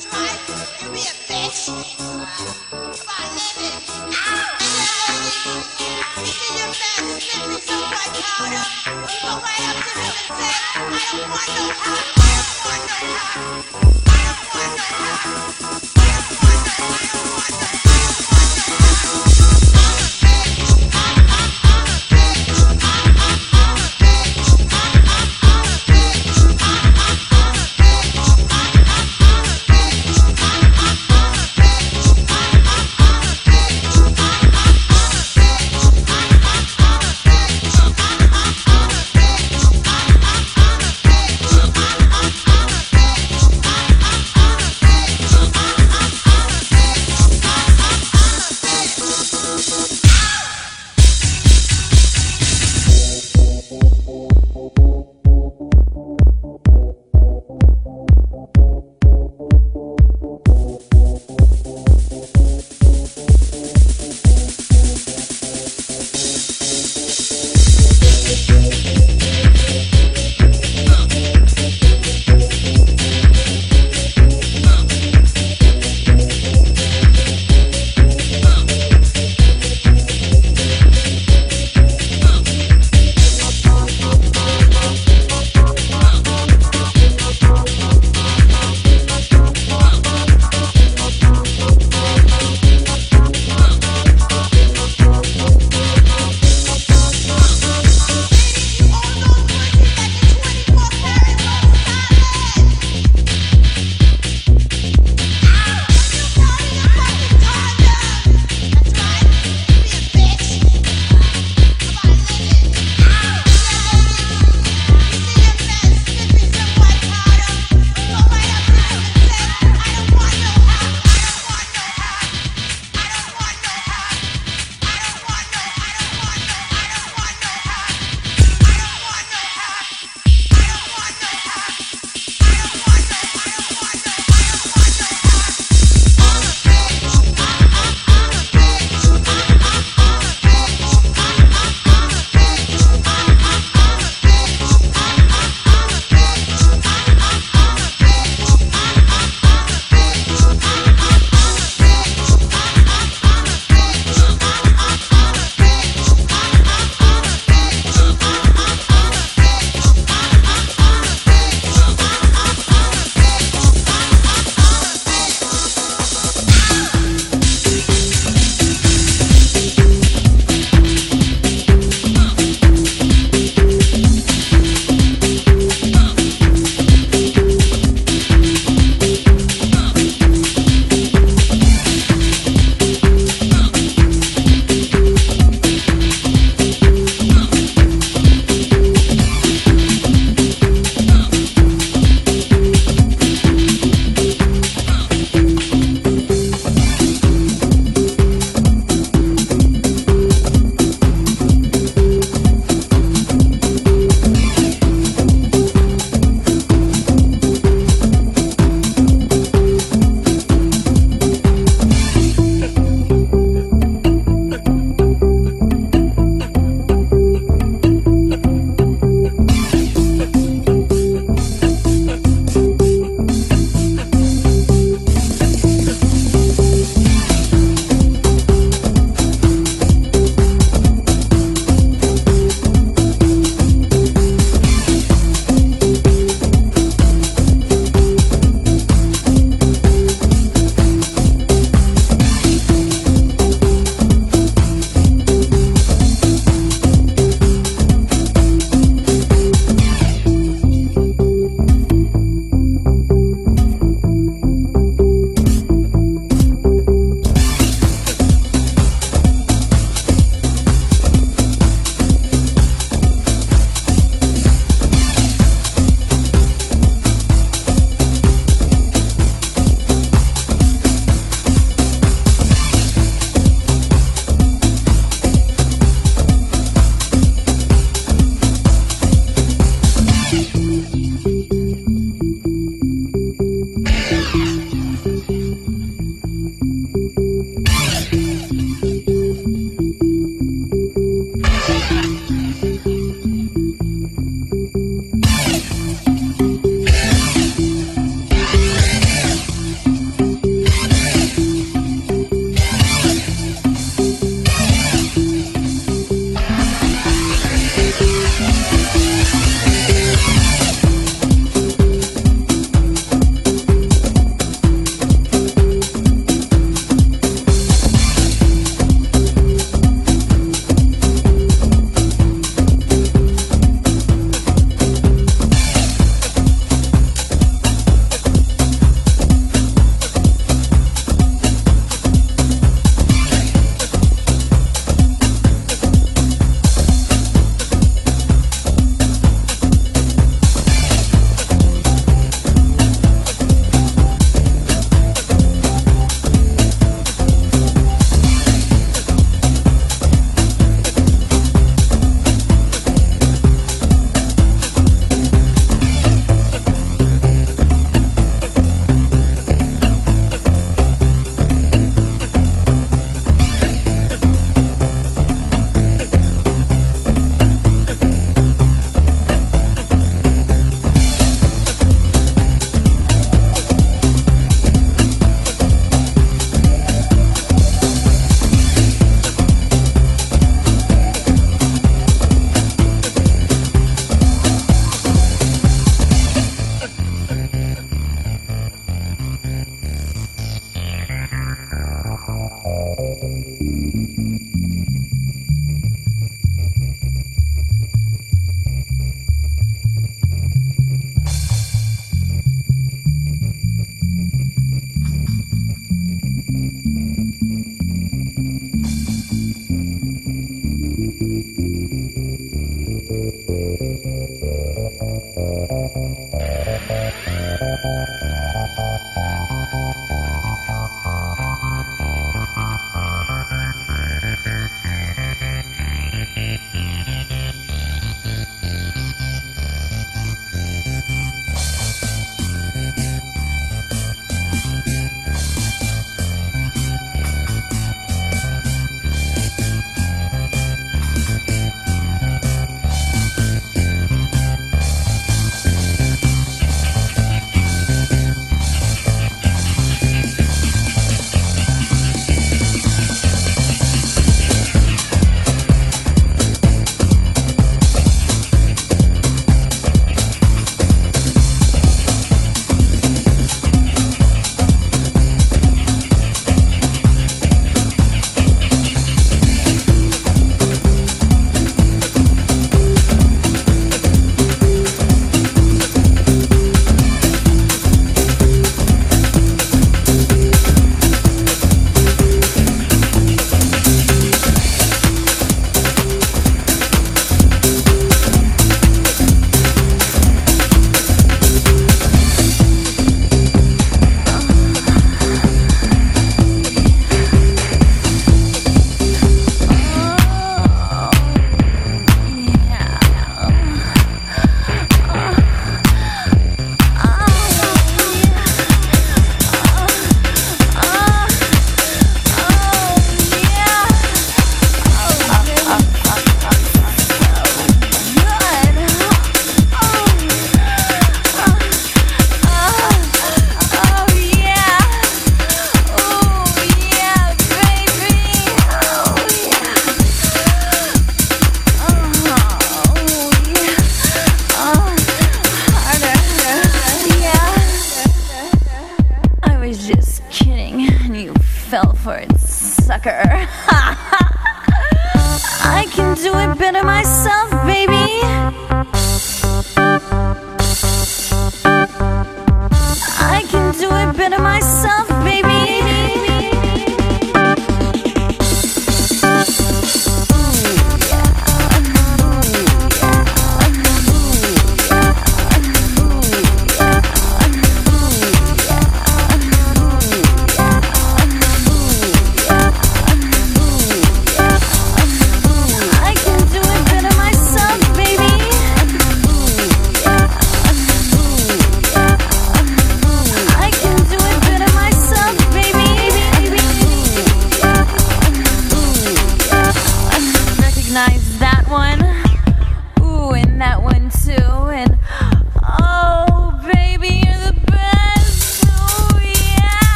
I don't want no hot.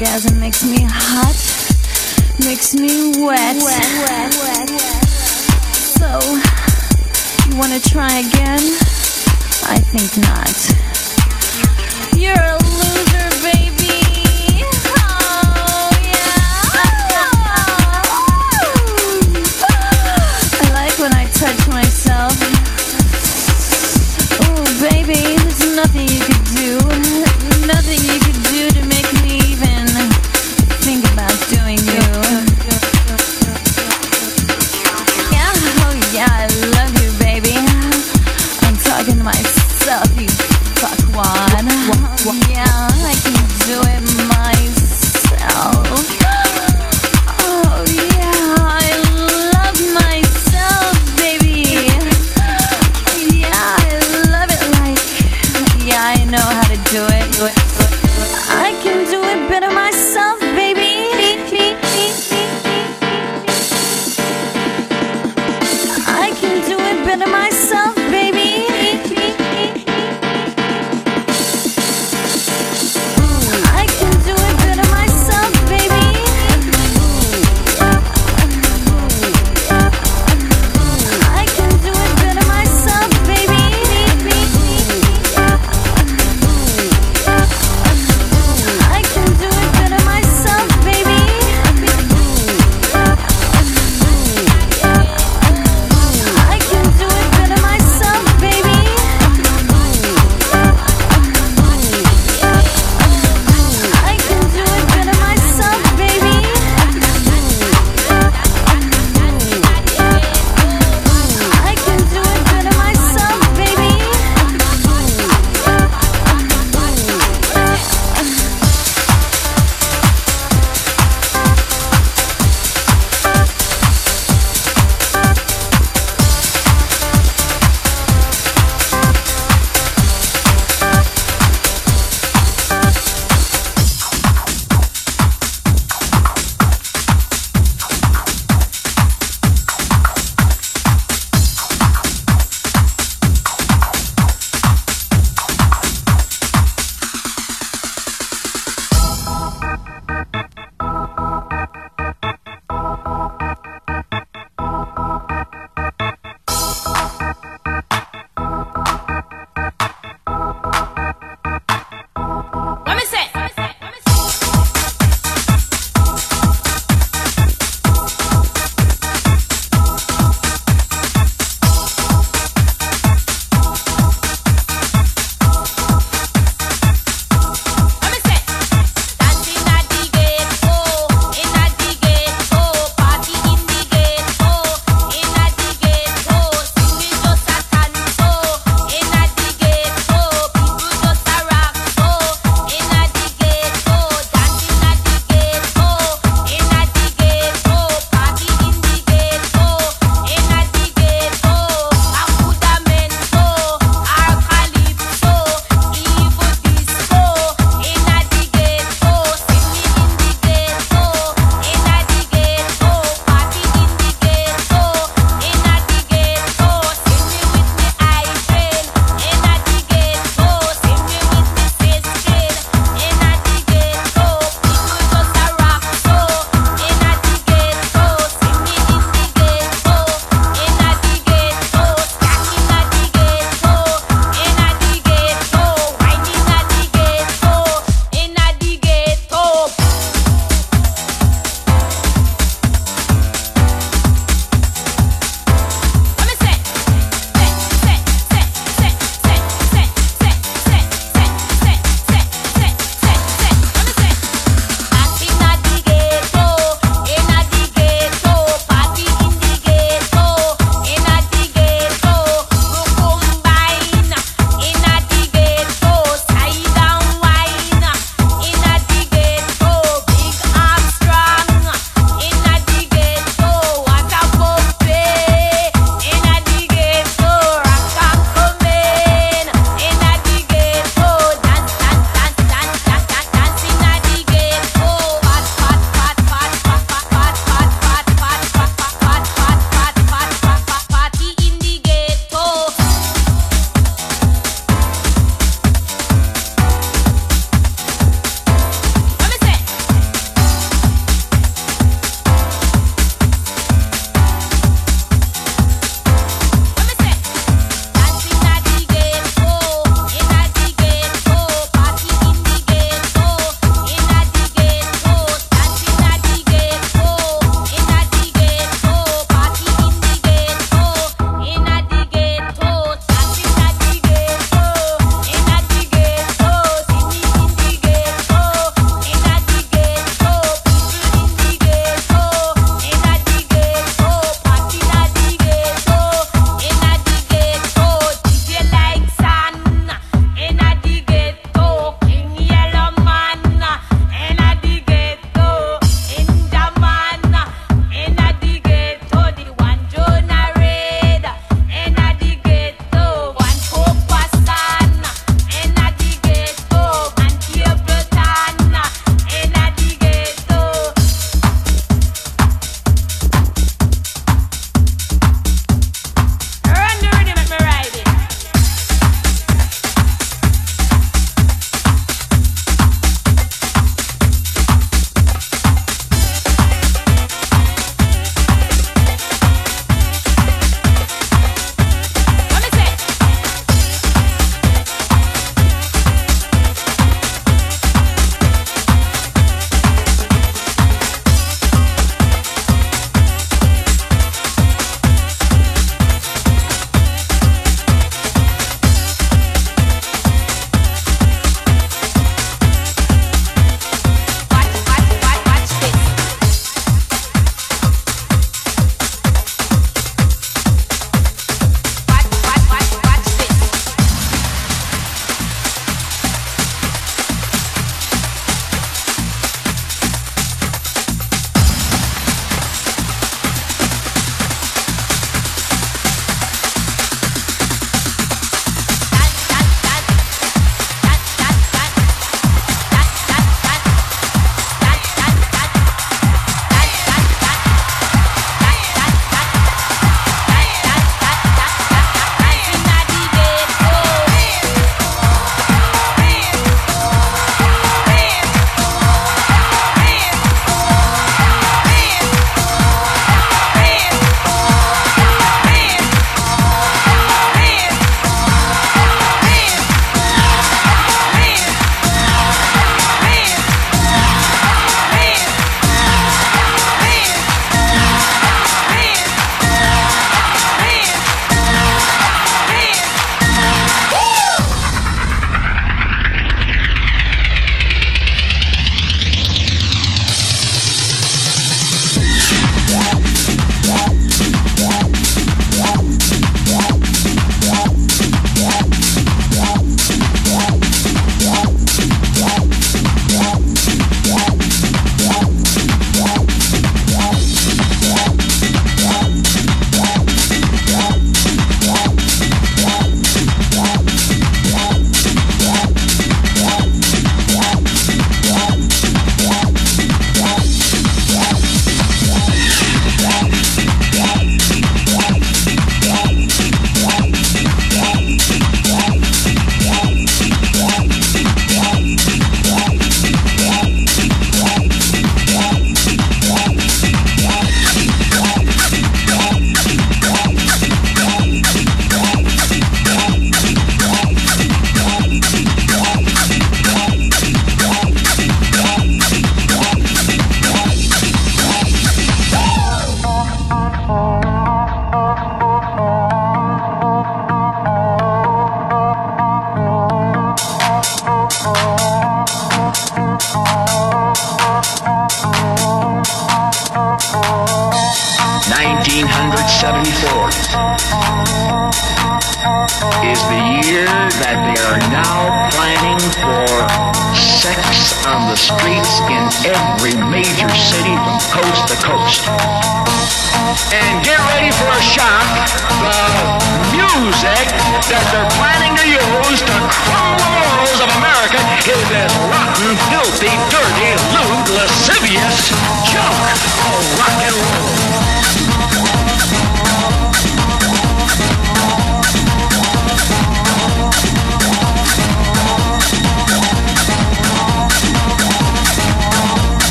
orgasm makes me hot, makes me wet. wet, wet, wet so, you wanna try again? I think not.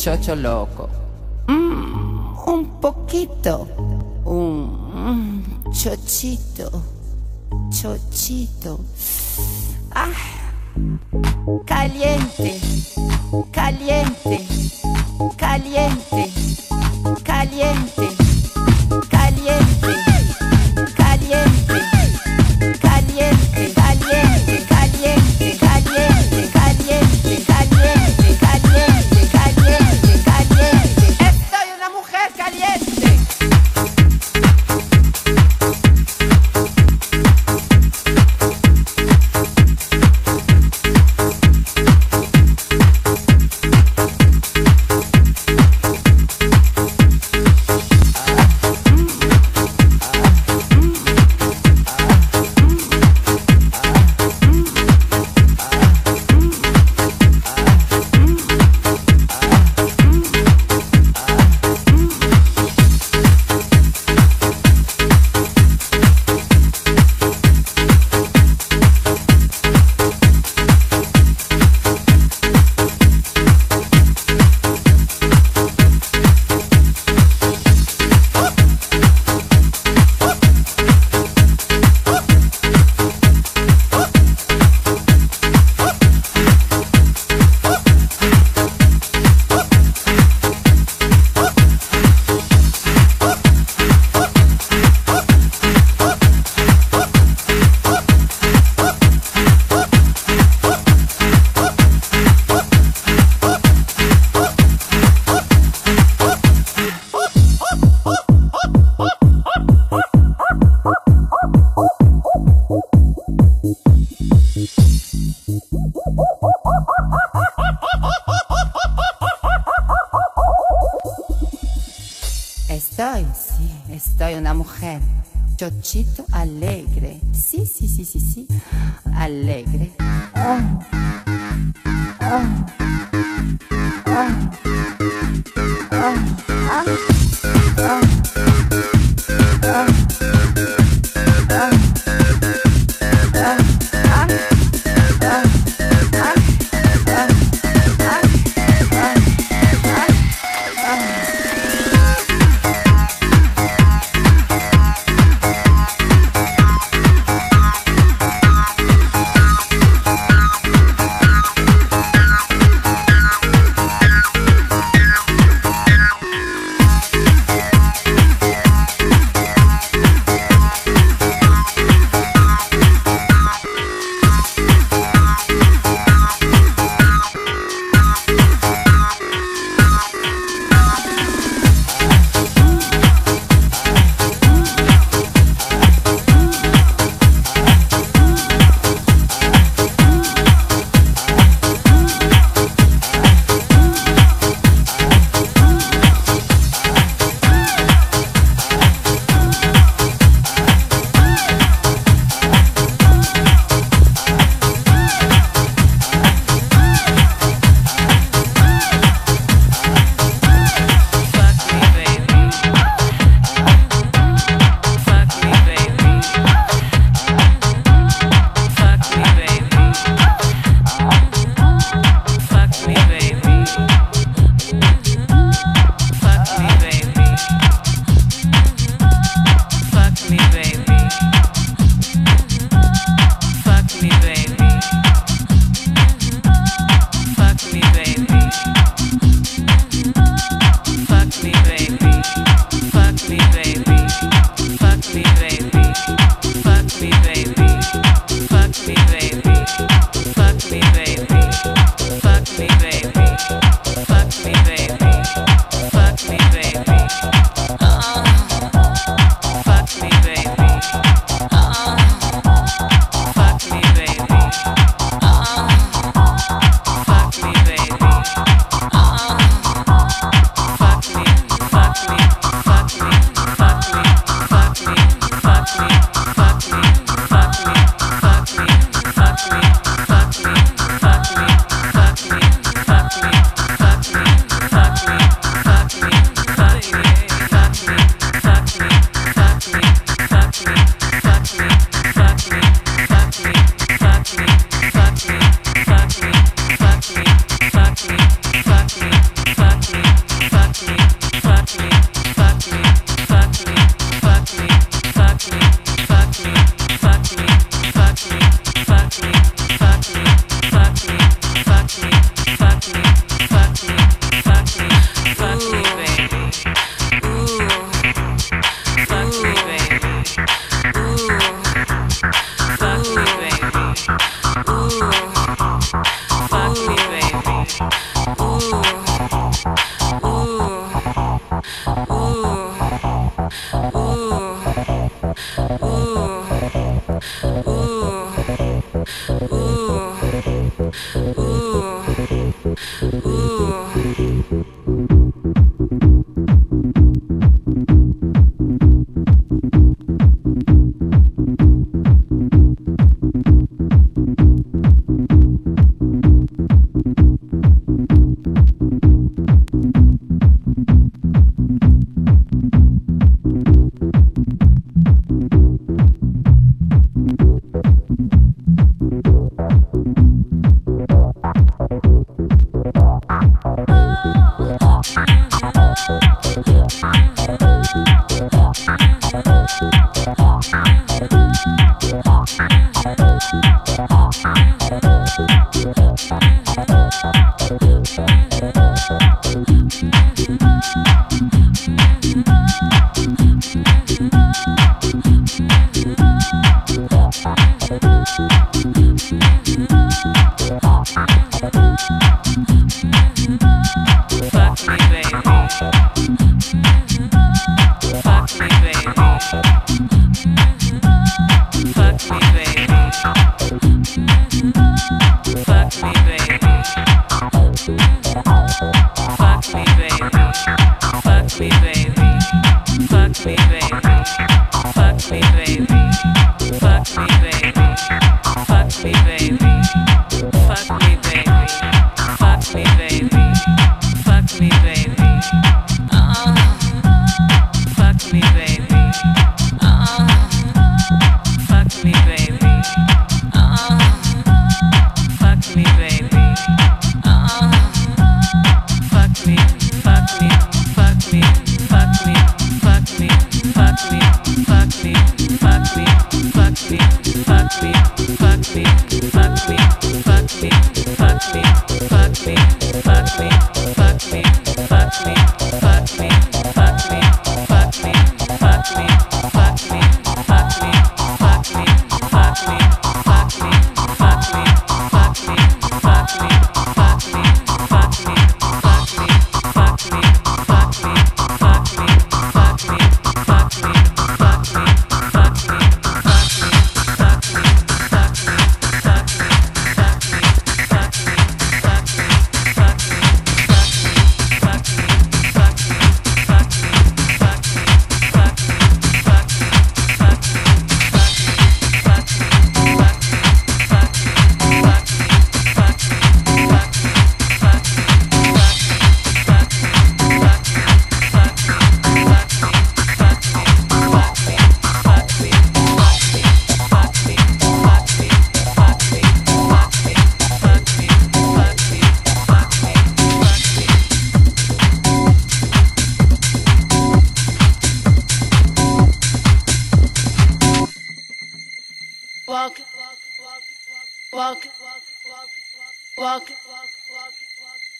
chocholo.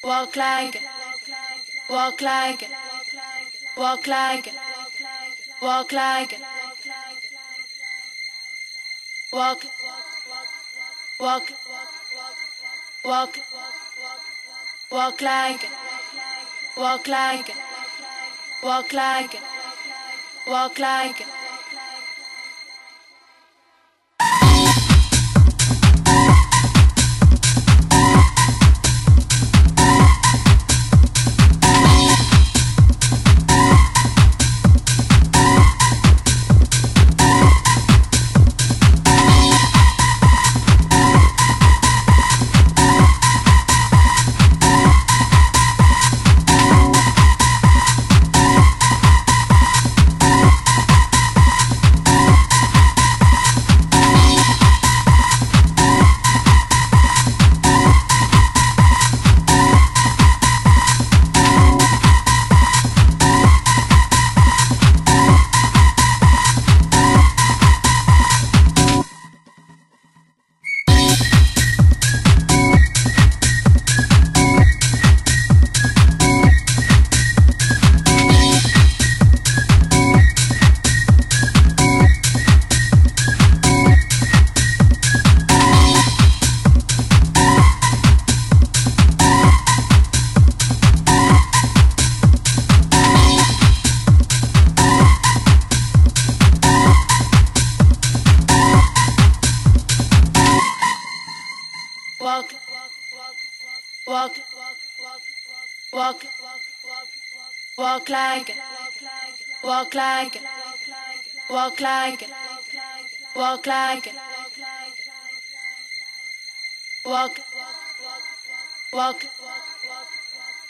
walk like walk like walk like walk like walk walk walk walk like walk like walk like walk like walk like walk like walk, walk,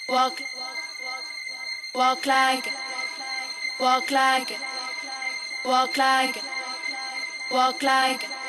walk, walk, walk like walk like walk like walk like.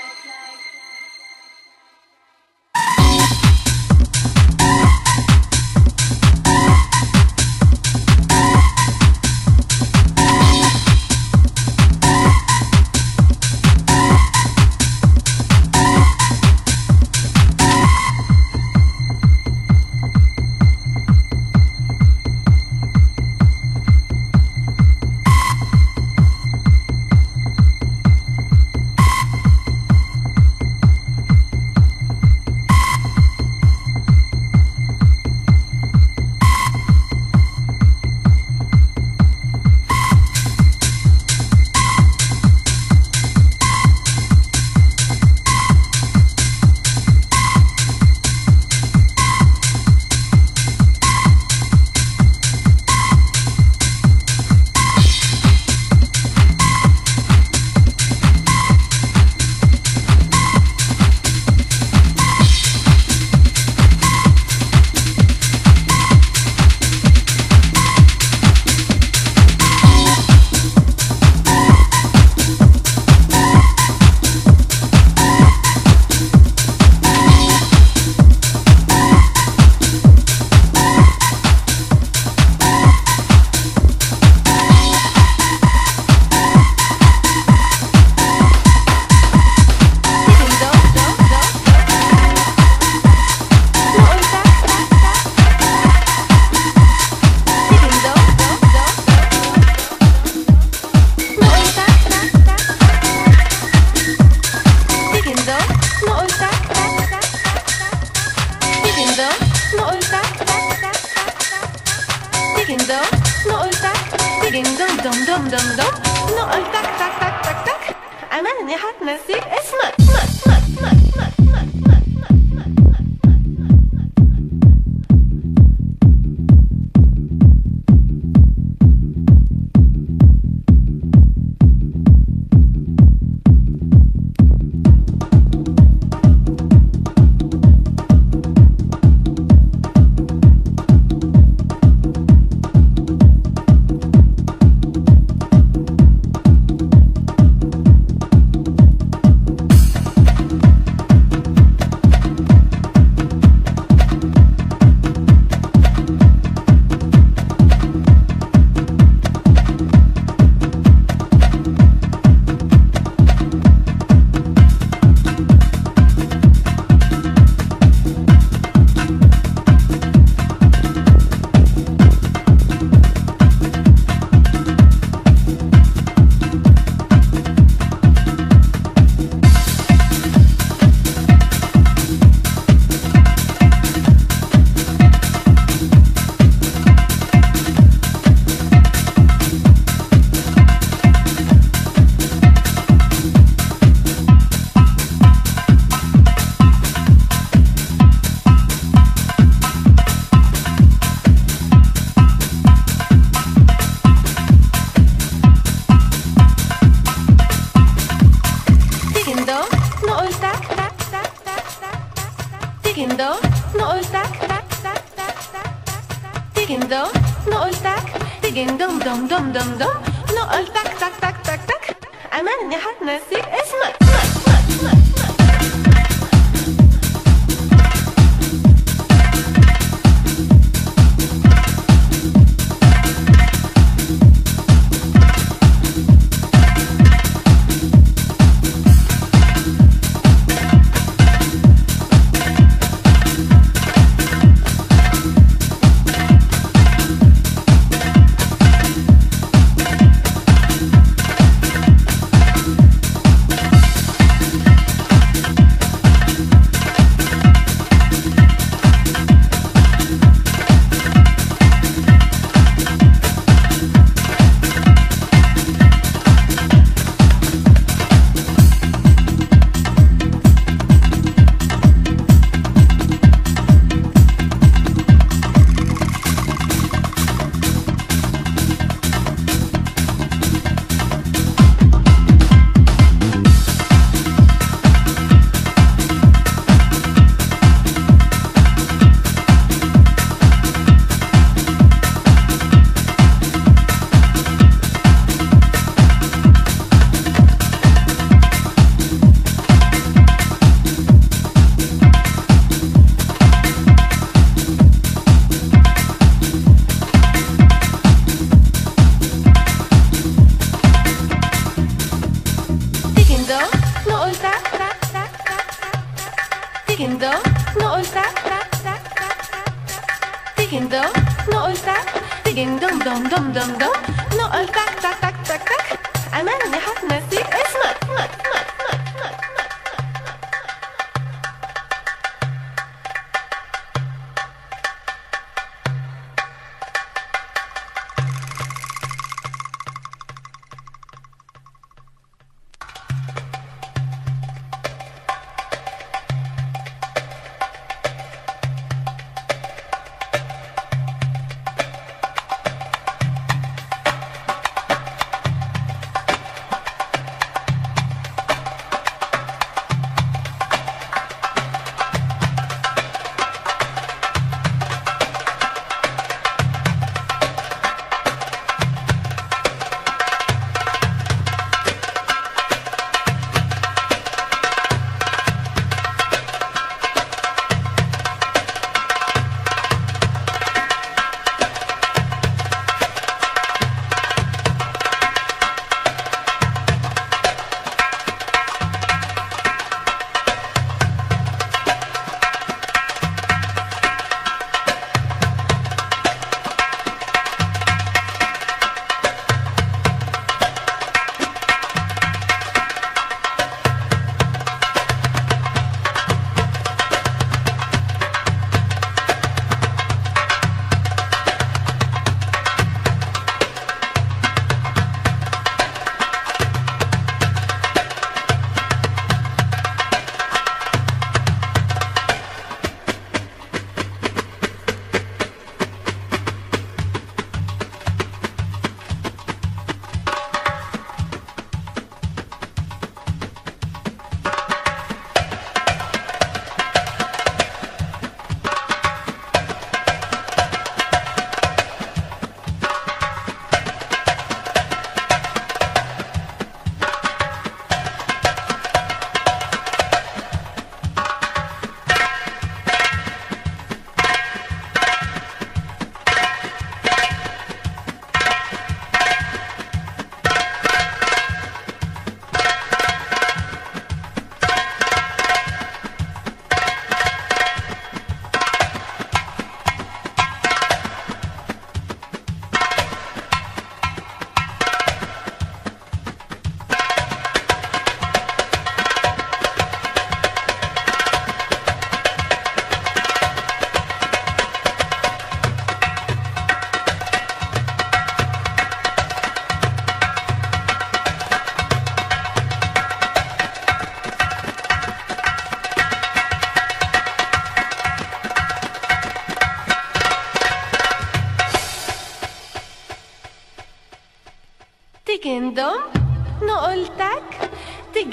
دم دم نقل تك تك تك تك تك. أمان إني حتنسي اسمك.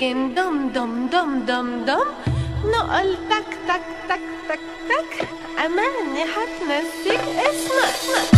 تيجن دم دم دم دم دم. نقول تك تك تك تك تك. أماني حتنسيك اسمك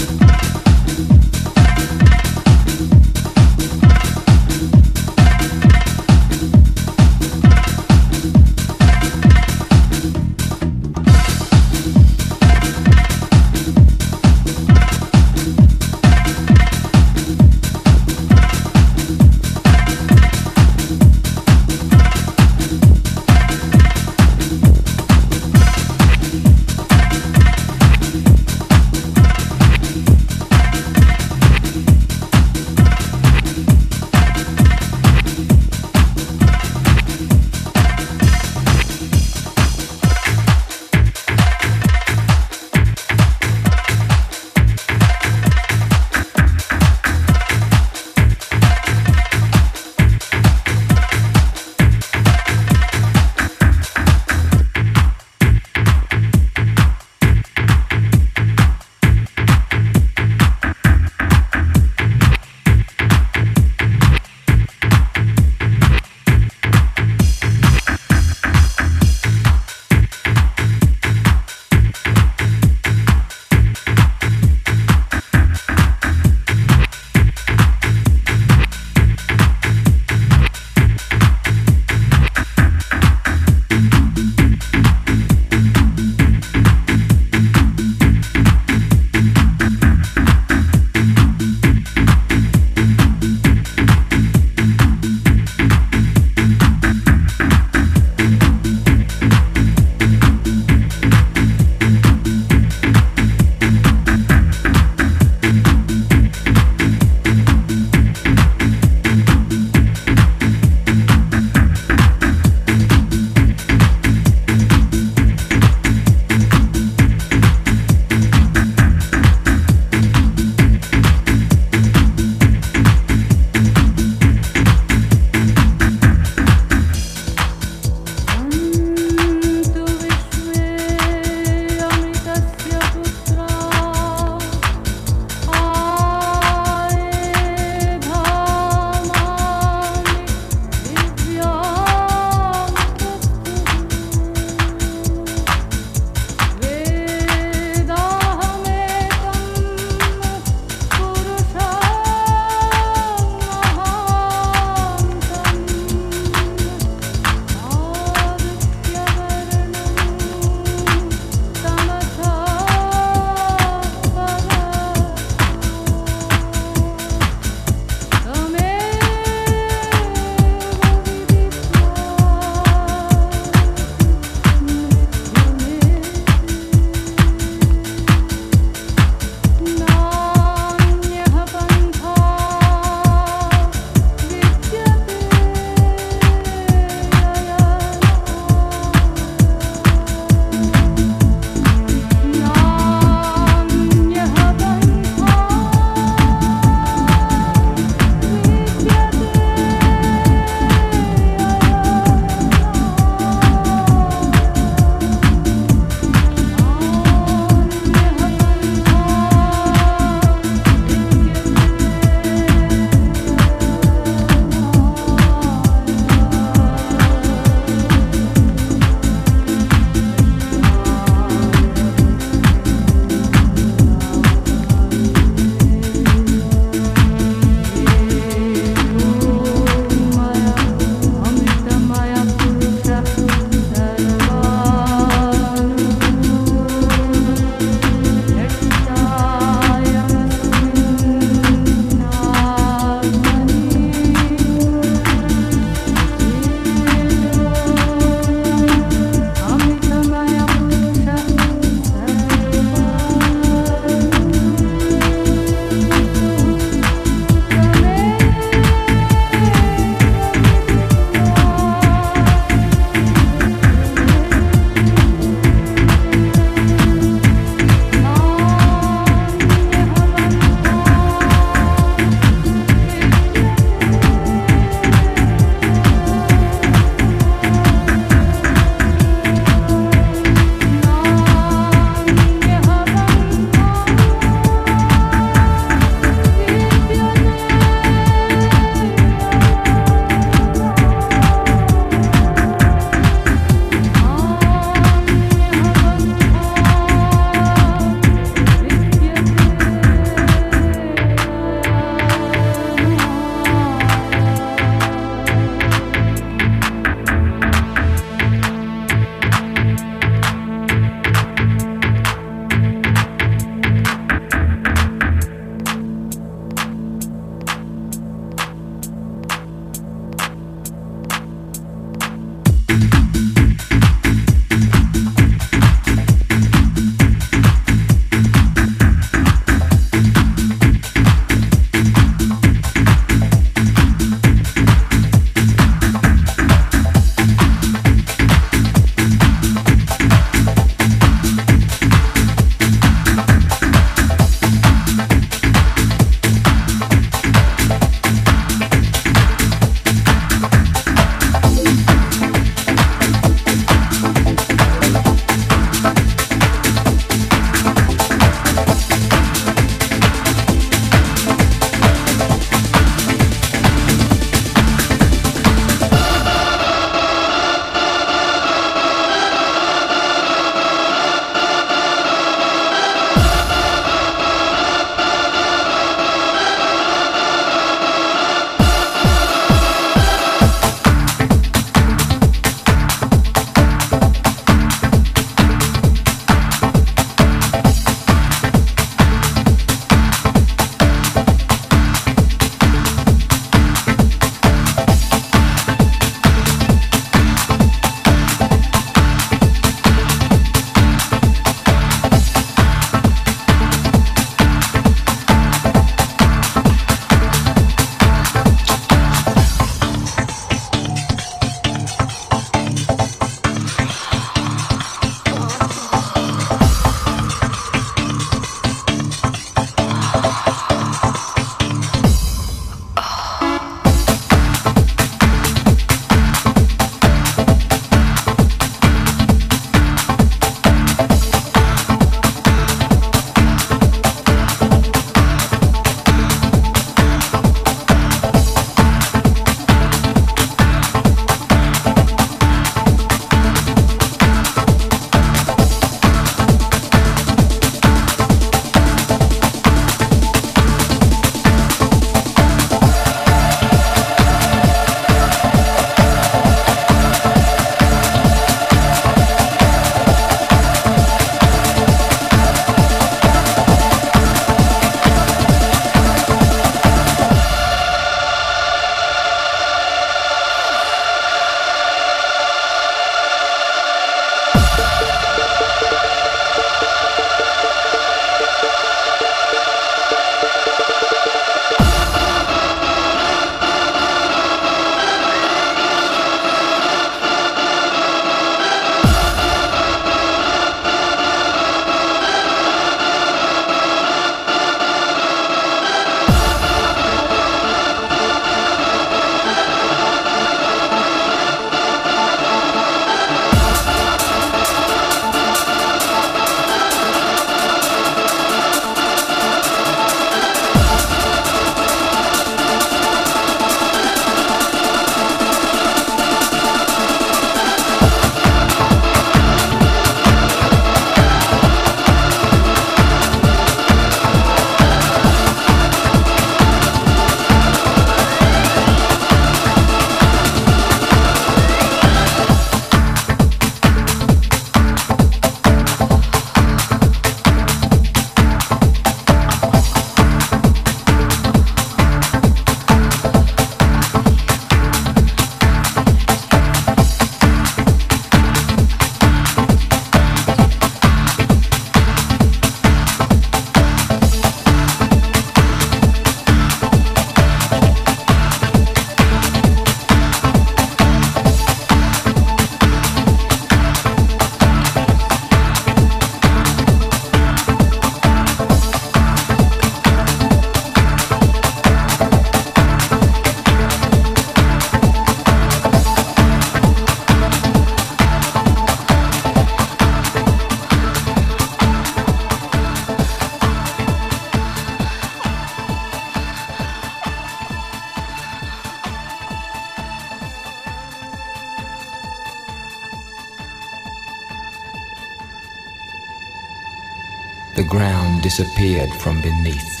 disappeared from beneath,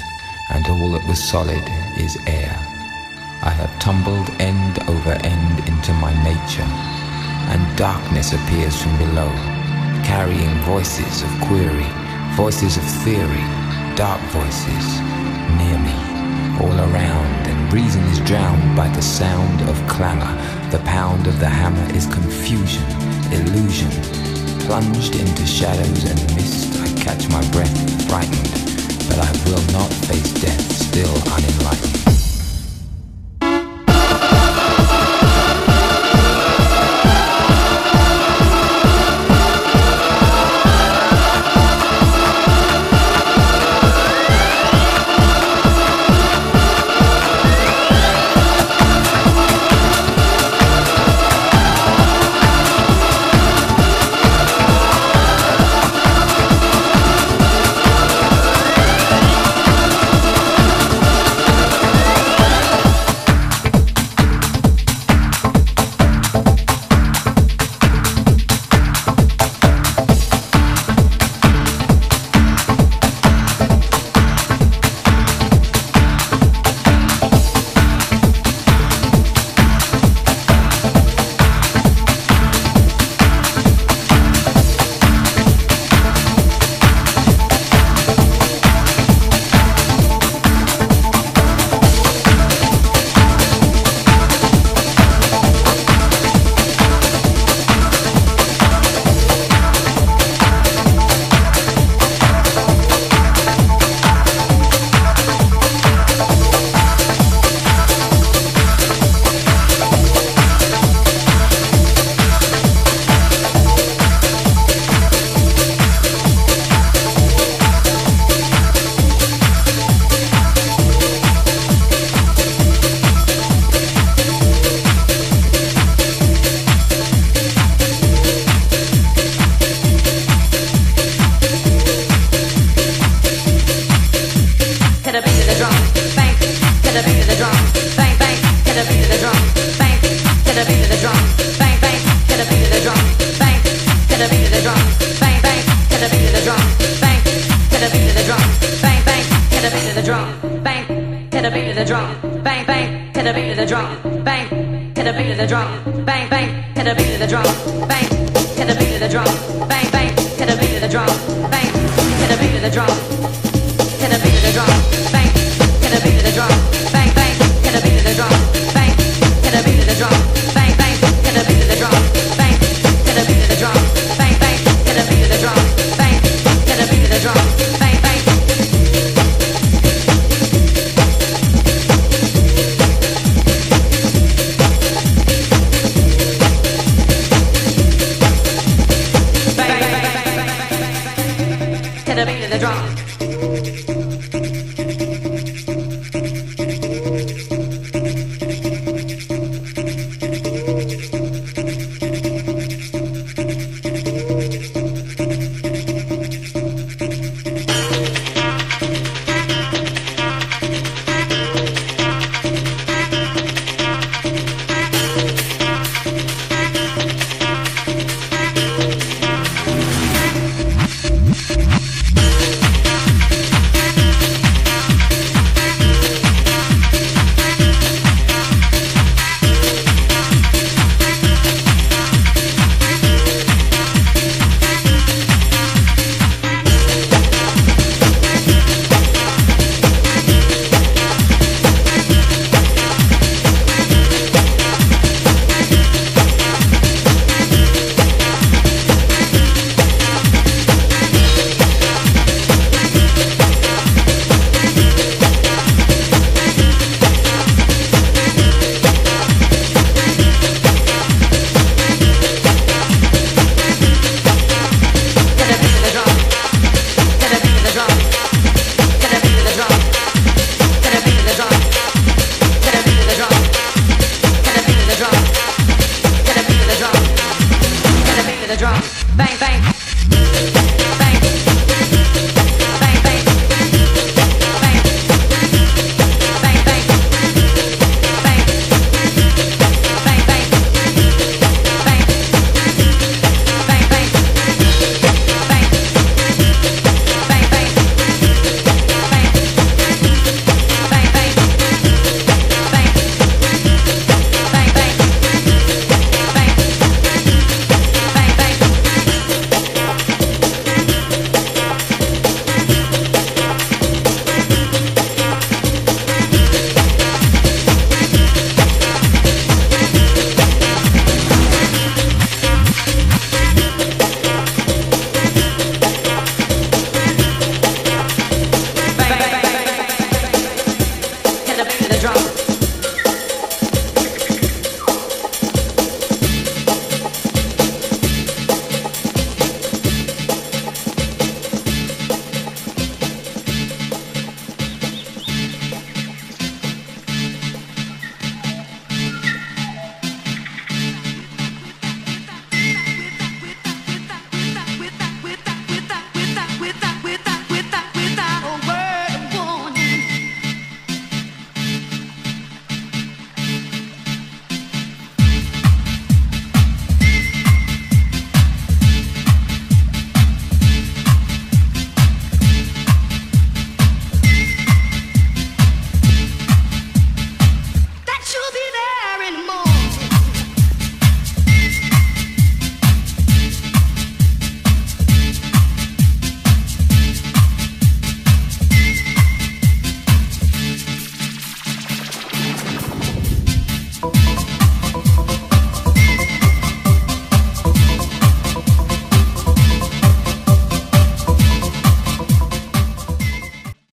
and all that was solid is air. I have tumbled end over end into my nature, and darkness appears from below, carrying voices of query, voices of theory, dark voices, near me, all around, and reason is drowned by the sound of clamor. The pound of the hammer is confusion, illusion, plunged into shadows and mist. Catch my breath, frightened, but I will not face death, still unenlightened.